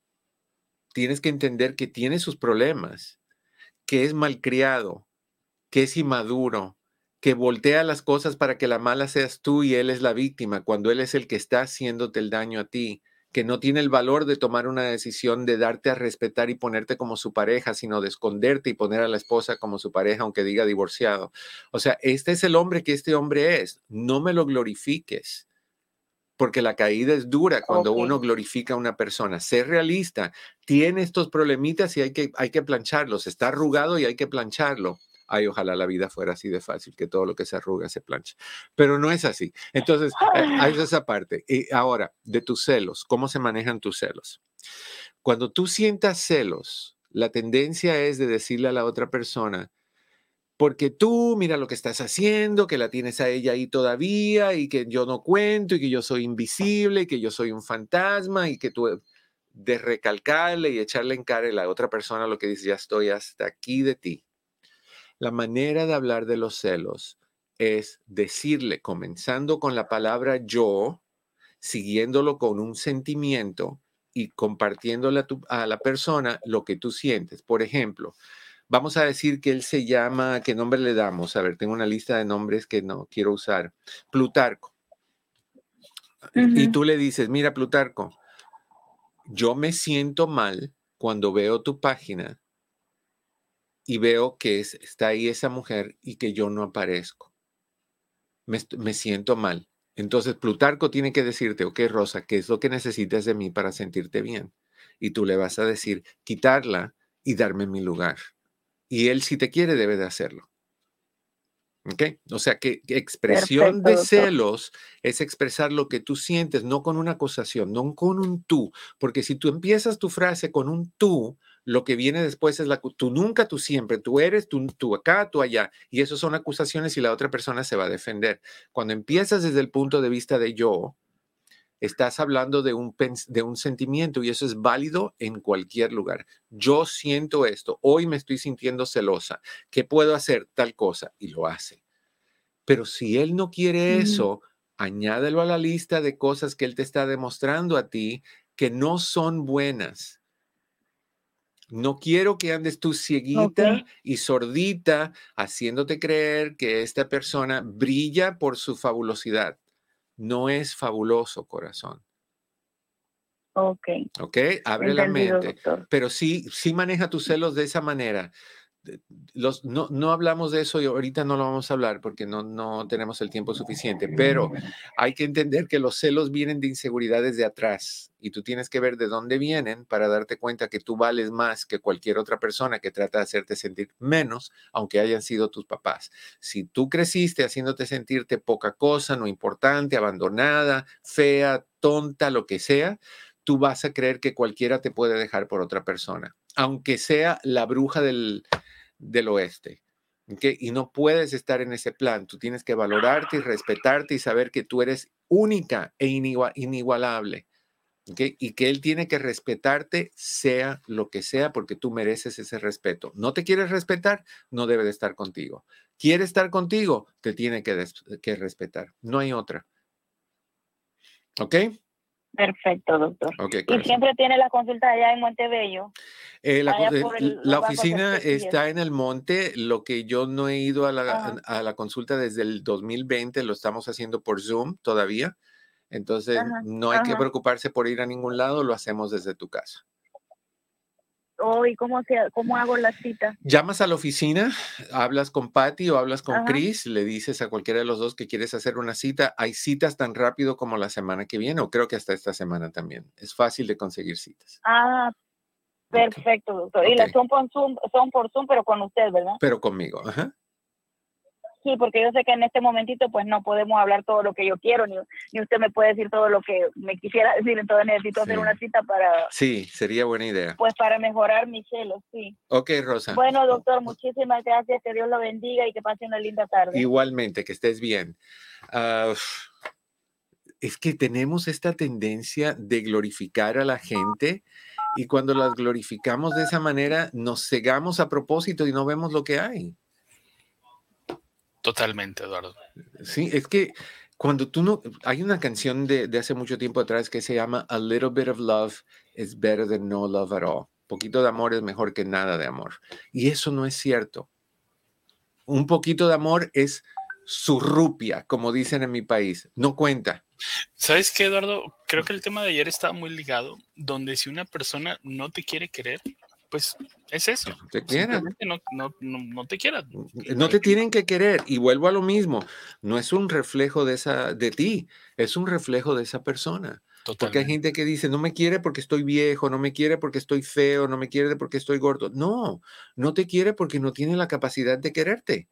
tienes que entender que tiene sus problemas, que es malcriado, que es inmaduro, que voltea las cosas para que la mala seas tú y él es la víctima, cuando él es el que está haciéndote el daño a ti que no tiene el valor de tomar una decisión de darte a respetar y ponerte como su pareja, sino de esconderte y poner a la esposa como su pareja, aunque diga divorciado. O sea, este es el hombre que este hombre es. No me lo glorifiques, porque la caída es dura cuando uno glorifica a una persona. Sé realista, tiene estos problemitas y hay que, hay que plancharlos. Está arrugado y hay que plancharlo ay, ojalá la vida fuera así de fácil, que todo lo que se arruga se plancha. Pero no es así. Entonces, eh, <laughs> hay esa parte. Y ahora, de tus celos, ¿cómo se manejan tus celos? Cuando tú sientas celos, la tendencia es de decirle a la otra persona, porque tú mira lo que estás haciendo, que la tienes a ella ahí todavía y que yo no cuento y que yo soy invisible y que yo soy un fantasma y que tú de recalcarle y echarle en cara a la otra persona lo que dice, ya estoy hasta aquí de ti. La manera de hablar de los celos es decirle, comenzando con la palabra yo, siguiéndolo con un sentimiento y compartiéndole a, la persona lo que tú sientes. Por ejemplo, vamos a decir que él se llama, ¿qué nombre le damos? A ver, tengo una lista de nombres que no quiero usar. Plutarco. Y tú le dices, mira, Plutarco, yo me siento mal cuando veo tu página y veo que está ahí esa mujer y que yo no aparezco. Me, me, siento mal. Entonces Plutarco tiene que decirte, ok, Rosa, ¿qué es lo que necesitas de mí para sentirte bien? Y tú le vas a decir, quitarla y darme mi lugar. Y él, si te quiere, debe de hacerlo. ¿Ok? O sea que expresión de celos es expresar lo que tú sientes, no con una acusación, no con un tú. Porque si tú empiezas tu frase con un tú, lo que viene después es la tú nunca, tú siempre, tú eres, tú, tú acá, tú allá. Y eso son acusaciones y la otra persona se va a defender. Cuando empiezas desde el punto de vista de yo, estás hablando de un, de un sentimiento y eso es válido en cualquier lugar. Yo siento esto, hoy me estoy sintiendo celosa, ¿qué puedo hacer? Tal cosa y lo hace. Pero si él no quiere eso, añádelo a la lista de cosas que él te está demostrando a ti que no son buenas No quiero que andes tú cieguita y sordita haciéndote creer que esta persona brilla por su fabulosidad. No es fabuloso, corazón. Ok. Ok, abre la mente. Pero sí, sí maneja tus celos de esa manera los, no, no, hablamos de eso y ahorita no lo vamos a hablar porque no, no tenemos el tiempo suficiente, pero hay que entender que los celos vienen de inseguridades de atrás y tú tienes que ver de dónde vienen para darte cuenta que tú vales más que cualquier otra persona que trata de hacerte sentir menos, aunque hayan sido tus papás. Si tú creciste haciéndote sentirte poca cosa, no importante, abandonada, fea, tonta, lo que sea, tú vas a creer que cualquiera te puede dejar por otra persona, aunque sea la bruja del, del oeste. Y no puedes estar en ese plan. Tú tienes que valorarte y respetarte y saber que tú eres única e inigualable. Y que él tiene que respetarte sea lo que sea porque tú mereces ese respeto. No te quieres respetar, no debe de estar contigo. Quiere estar contigo, te tiene que, que respetar. No hay otra. ¿Ok? Perfecto, doctor. y siempre tiene la consulta allá en Montebello. Eh, la, la oficina está en el monte. Lo que yo no he ido a la, a la, consulta desde el 2020, lo estamos haciendo por Zoom todavía. Entonces, no hay que preocuparse por ir a ningún lado, lo hacemos desde tu casa. Oh, ¿y cómo, cómo hago la cita? Llamas a la oficina, hablas con Patty o hablas con Chris, le dices a cualquiera de los dos que quieres hacer una cita. Hay citas tan rápido como la semana que viene, o creo que hasta esta semana también. Es fácil de conseguir citas. Ah, perfecto, doctor. Y las son por Zoom, son por Zoom, pero con usted, ¿verdad? Pero conmigo, ajá. Sí, porque yo sé que en este momentito pues no podemos hablar todo lo que yo quiero, ni, ni usted me puede decir todo lo que me quisiera decir, entonces necesito hacer una cita para... Sí, sería buena idea. Pues para mejorar mis celos, sí. Ok, Rosa. Bueno, doctor, muchísimas gracias, que Dios lo bendiga y que pase una linda tarde. Igualmente, que estés bien. Ah, es que tenemos esta tendencia de glorificar a la gente y cuando las glorificamos de esa manera nos cegamos a propósito y no vemos lo que hay. Totalmente, Eduardo. Sí, es que cuando tú no, hay una canción de, de, hace mucho tiempo atrás que se llama A Little Bit of Love is Better Than No Love at All. Poquito de amor es mejor que nada de amor. Y eso no es cierto. Un poquito de amor es su rupia, como dicen en mi país. No cuenta. ¿Sabes qué, Eduardo? Creo que el tema de ayer estaba muy ligado, donde si una persona no te quiere querer, pues es eso. No te quieran. No, no, no, te quieran. No te tienen que querer. Y vuelvo a lo mismo. No es un reflejo de, esa, de ti, es un reflejo de esa persona. Porque hay gente que dice, no me quiere porque estoy viejo, no me quiere porque estoy feo, no me quiere porque estoy gordo. No, no te quiere porque no tiene la capacidad de quererte.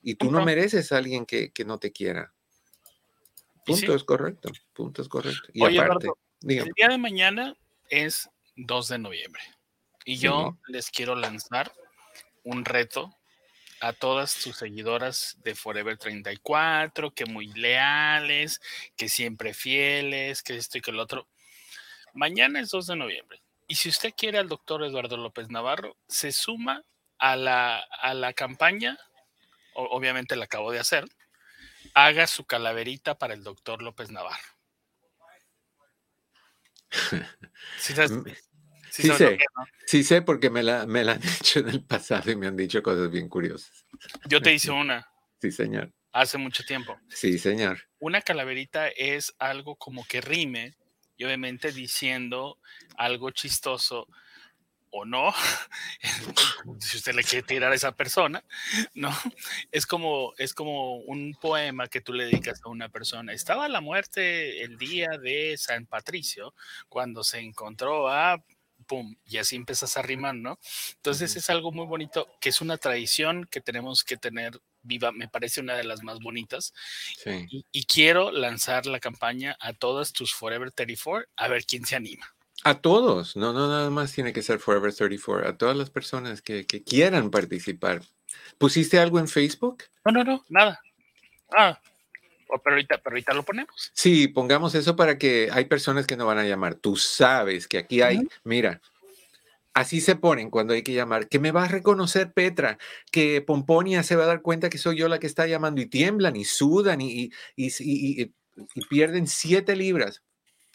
Y tú no mereces a alguien que, que no te quiera. Punto es correcto. Punto es correcto. Y aparte, el día de mañana es 2 de noviembre. Y yo les quiero lanzar un reto a todas sus seguidoras de Forever 34, que muy leales, que siempre fieles, que esto y que el otro. Mañana es 2 de noviembre. Y si usted quiere al doctor Eduardo López Navarro, se suma a la, a la campaña, obviamente la acabo de hacer, haga su calaverita para el doctor López Navarro. <laughs> Sí, sé, sí sé porque me la, me la han <laughs> hecho en el pasado y me han dicho cosas bien curiosas. Yo te hice una. Sí, señor. Hace mucho tiempo. Sí, señor. Una calaverita es algo como que rime y obviamente diciendo algo chistoso o no, <laughs> si usted le quiere tirar a esa persona, ¿no? Es como, es como un poema que tú le dedicas a una persona. Estaba la muerte el día de San Patricio, cuando se encontró a y así empiezas a rimar, ¿no? Entonces es algo muy bonito, que es una tradición que tenemos que tener viva, me parece una de las más bonitas. Y, quiero lanzar la campaña a todas tus Forever 34, a ver quién se anima. A todos, no, no, nada más tiene que ser Forever 34, a todas las personas que, que quieran participar. ¿Pusiste algo en Facebook? No, no, no, nada. Ah, pero ahorita, lo ponemos. Sí, pongamos eso para que hay personas que no van a llamar. Tú sabes que aquí hay, mira, así se ponen cuando hay que llamar, que me va a reconocer Petra, que Pomponia se va a dar cuenta que soy yo la que está llamando y tiemblan y sudan y, y, pierden siete libras.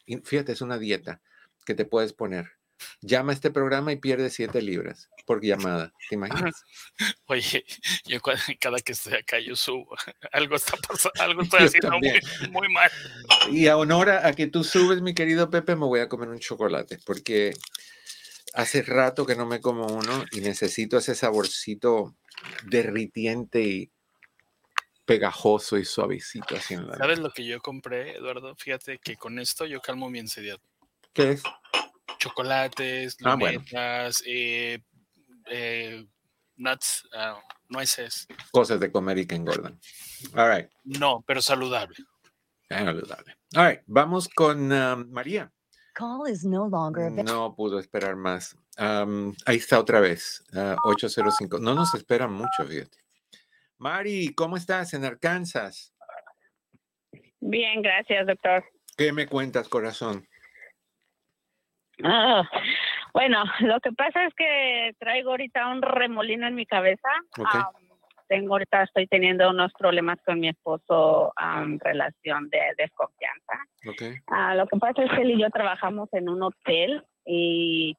Y fíjate, es una dieta que te puedes poner llama a este programa y pierde siete libras por llamada. ¿Te imaginas? Oye, yo <laughs> cada que estoy acá yo subo. <laughs> Algo está pasando, algo estoy <laughs> haciendo muy, mal. Y a honor a, que tú subes, mi querido Pepe, me voy a comer un chocolate porque hace rato que no me como uno y necesito ese saborcito derritiente y pegajoso y suavecito así en la ¿Sabes lo que yo compré, Eduardo? Fíjate que con esto yo calmo mi ansiedad. ¿Qué es? Chocolates, ah, lunetas, eh, eh, nuts, ah, nueces. Cosas de comer y que engordan. All right. No, pero saludable. Saludable. All right, vamos con um, María. no pudo esperar más. Um, ahí está otra vez, 805. Uh, no nos esperan mucho, fíjate. Mari, ¿cómo estás en Arkansas? Bien, gracias, doctor. ¿Qué me cuentas, corazón? Ah, bueno, lo que pasa es que traigo ahorita un remolino en mi cabeza. tengo ahorita, estoy teniendo unos problemas con mi esposo en relación de desconfianza. Okay. Ah, lo que pasa es que él y yo trabajamos en un hotel y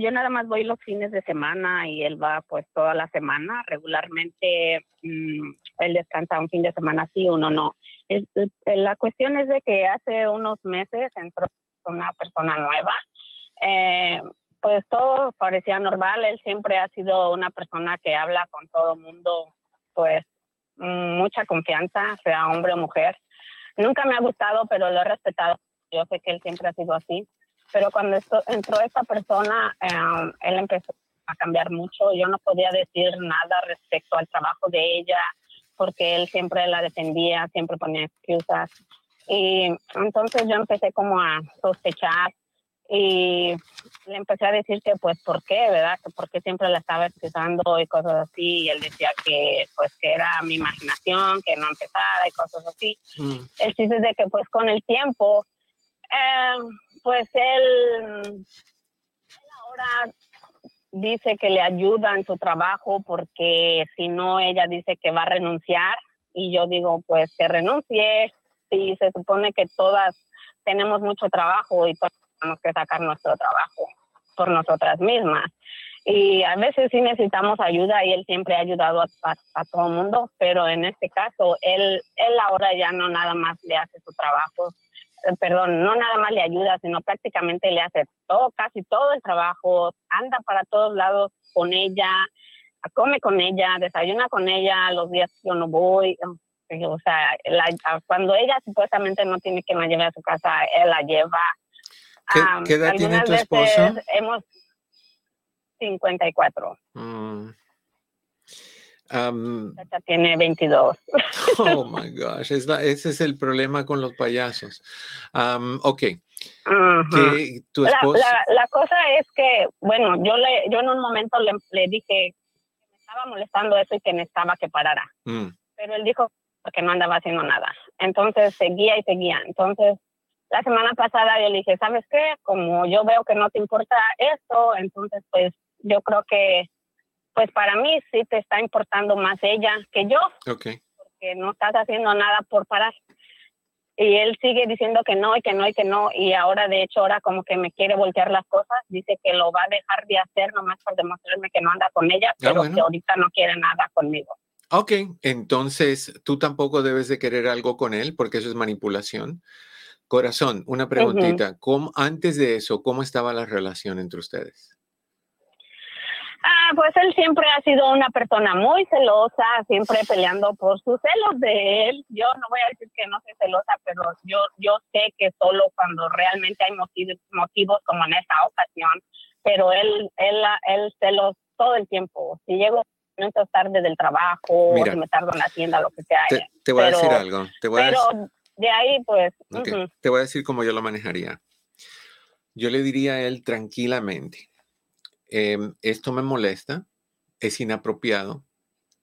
yo nada más voy los fines de semana y él va pues toda la semana. Regularmente mm, él descansa un fin de semana sí, uno no. la cuestión es de que hace unos meses entró una persona nueva eh, pues todo parecía normal. Él siempre ha sido una persona que habla con todo mundo, pues mm, mucha confianza, sea hombre o mujer. Nunca me ha gustado, pero lo he respetado. Yo sé que él siempre ha sido así. Pero cuando entró esta persona, eh, él empezó a cambiar mucho. Yo no podía decir nada respecto al trabajo de ella, porque él siempre la defendía, siempre ponía excusas. Y entonces yo empecé como a sospechar y le empecé a decir que pues por qué, ¿verdad? Que por qué siempre la estaba excusando y cosas así y él decía que pues que era mi imaginación, que no empezara y cosas así. Mm. El chiste es de que pues con el tiempo, eh, pues él, él ahora dice que le ayuda en su trabajo porque si no ella dice que va a renunciar y yo digo pues que renuncie si se supone que todas tenemos mucho trabajo y tenemos que sacar nuestro trabajo por nosotras mismas. Y a veces sí necesitamos ayuda y él siempre ha ayudado a, todo el mundo, pero en este caso él, él ahora ya no nada más le hace su trabajo, eh, perdón, no nada más le ayuda, sino prácticamente le hace todo, casi todo el trabajo, anda para todos lados con ella, come con ella, desayuna con ella los días que yo no voy. O sea, cuando ella supuestamente no tiene que me lleve a su casa, él la lleva ¿Qué, edad tiene tu esposo? Hemos 54. Mm. tiene 22. <laughs> Oh my gosh, ese es el problema con los payasos. ok. tu la, cosa es que, bueno, yo le, yo en un momento le, dije que me estaba molestando eso y que necesitaba que parara. Mm. Pero él dijo que no andaba haciendo nada. Entonces seguía y seguía. Entonces la semana pasada yo le dije, ¿sabes qué? Como yo veo que no te importa esto, entonces pues yo creo que pues para mí sí te está importando más ella que yo. Okay. Porque no estás haciendo nada por parar. Y él sigue diciendo que no y que no y que no. Y ahora, de hecho, ahora como que me quiere voltear las cosas. Dice que lo va a dejar de hacer nomás por demostrarme que no anda con ella, ah, pero que ahorita no quiere nada conmigo. Ok, entonces tú tampoco debes de querer algo con él porque eso es manipulación. Corazón, una preguntita. ¿Cómo, antes de eso, ¿cómo estaba la relación entre ustedes? Ah, pues él siempre ha sido una persona muy celosa, siempre peleando por sus celos de él. Yo no voy a decir que no soy celosa, pero yo, yo sé que solo cuando realmente hay motivos, motivos como en esta ocasión, pero él, él, él celos todo el tiempo. Si llego minutos tarde del trabajo, o si me tardo en la tienda, lo que sea. Te, voy a decir algo. Te voy a decir de ahí, pues. Te voy a decir cómo yo lo manejaría. Yo le diría a él tranquilamente, em, esto me molesta, es inapropiado.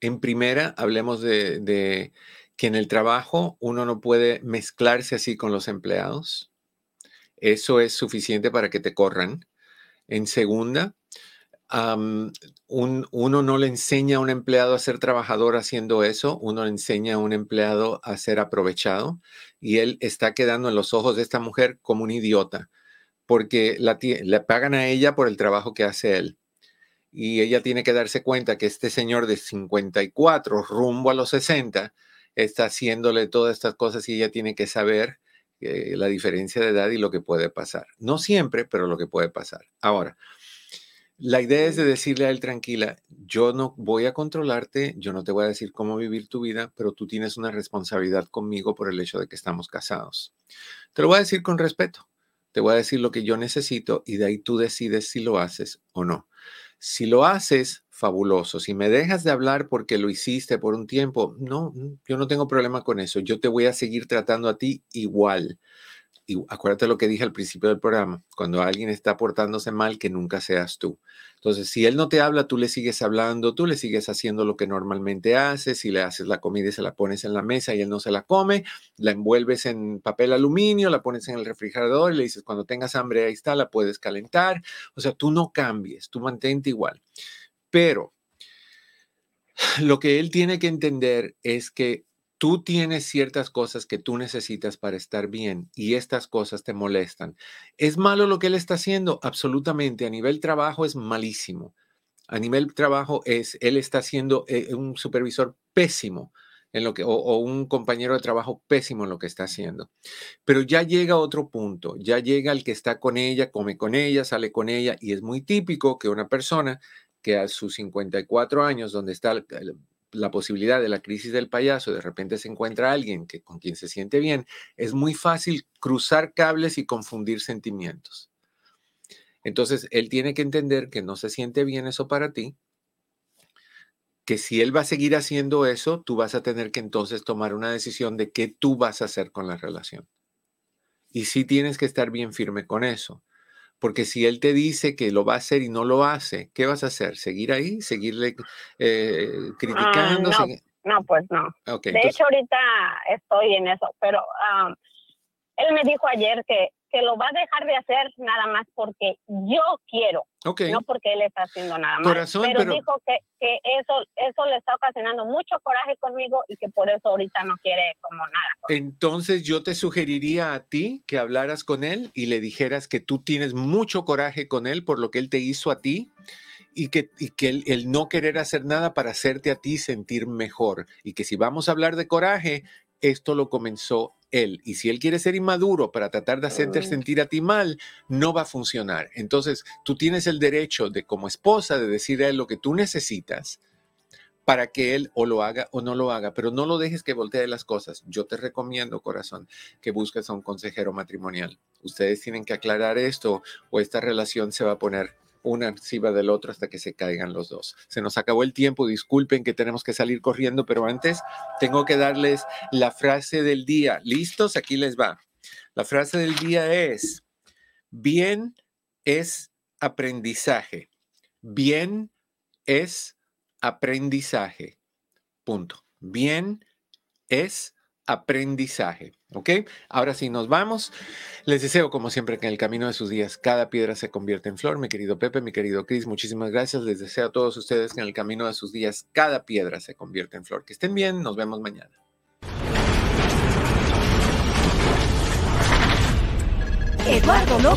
En primera, hablemos de, de, que en el trabajo uno no puede mezclarse así con los empleados. Eso es suficiente para que te corran. En segunda, uno no le enseña a un empleado a ser trabajador haciendo eso, uno le enseña a un empleado a ser aprovechado y él está quedando en los ojos de esta mujer como un idiota porque le pagan a ella por el trabajo que hace él. Y ella tiene que darse cuenta que este señor de 54 rumbo a los 60 está haciéndole todas estas cosas y ella tiene que saber eh, la diferencia de edad y lo que puede pasar. No siempre, pero lo que puede pasar. Ahora, la idea es de decirle a él tranquila, yo no voy a controlarte, yo no te voy a decir cómo vivir tu vida, pero tú tienes una responsabilidad conmigo por el hecho de que estamos casados. Te lo voy a decir con respeto, te voy a decir lo que yo necesito y de ahí tú decides si lo haces o no. Si lo haces, fabuloso. Si me dejas de hablar porque lo hiciste por un tiempo, no, yo no tengo problema con eso. Yo te voy a seguir tratando a ti igual. Y acuérdate lo que dije al principio del programa, cuando alguien está portándose mal, que nunca seas tú. Entonces, si él no te habla, tú le sigues hablando, tú le sigues haciendo lo que normalmente haces, si le haces la comida y se la pones en la mesa y él no se la come, la envuelves en papel aluminio, la pones en el refrigerador y le dices, cuando tengas hambre, ahí está, la puedes calentar. O sea, tú no cambies, tú mantente igual. Pero lo que él tiene que entender es que tú tienes ciertas cosas que tú necesitas para estar bien y estas cosas te molestan. ¿Es malo lo que él está haciendo? Absolutamente. A nivel trabajo es malísimo. A nivel trabajo es, él está siendo eh, un supervisor pésimo en lo que, o, un compañero de trabajo pésimo en lo que está haciendo. Pero ya llega otro punto, ya llega el que está con ella, come con ella, sale con ella, y es muy típico que una persona que a sus 54 años, donde está la posibilidad de la crisis del payaso, de repente se encuentra alguien que, con quien se siente bien, es muy fácil cruzar cables y confundir sentimientos. Entonces, él tiene que entender que no se siente bien eso para ti, que si él va a seguir haciendo eso, tú vas a tener que entonces tomar una decisión de qué tú vas a hacer con la relación. Y sí tienes que estar bien firme con eso. Porque si él te dice que lo va a hacer y no lo hace, ¿qué vas a hacer? ¿Seguir ahí? ¿Seguirle eh, ah, criticando? no, pues no. de hecho, ahorita estoy en eso, pero él me dijo ayer que que lo va a dejar de hacer nada más porque yo quiero, no porque él está haciendo nada más. pero, dijo que, que, eso, eso le está ocasionando mucho coraje conmigo y que por eso ahorita no quiere como nada. Entonces yo te sugeriría a ti que hablaras con él y le dijeras que tú tienes mucho coraje con él por lo que él te hizo a ti y que, y que el, el, no querer hacer nada para hacerte a ti sentir mejor. Y que si vamos a hablar de coraje, esto lo comenzó él. Y si él quiere ser inmaduro para tratar de hacerte sentir a ti mal, no va a funcionar. Entonces, tú tienes el derecho de como esposa de decir a él lo que tú necesitas para que él o lo haga o no lo haga, pero no lo dejes que voltee las cosas. Yo te recomiendo, corazón, que busques a un consejero matrimonial. Ustedes tienen que aclarar esto o esta relación se va a poner una encima del otro hasta que se caigan los dos. Se nos acabó el tiempo, disculpen que tenemos que salir corriendo, pero antes tengo que darles la frase del día. ¿Listos? Aquí les va. La frase del día es, bien es aprendizaje. Bien es aprendizaje. Punto. Bien es aprendizaje. ¿Ok? Ahora sí, nos vamos. Les deseo, como siempre, que en el camino de sus días cada piedra se convierta en flor. Mi querido Pepe, mi querido Cris, muchísimas gracias. Les deseo a todos ustedes que en el camino de sus días cada piedra se convierta en flor. Que estén bien, nos vemos mañana. Eduardo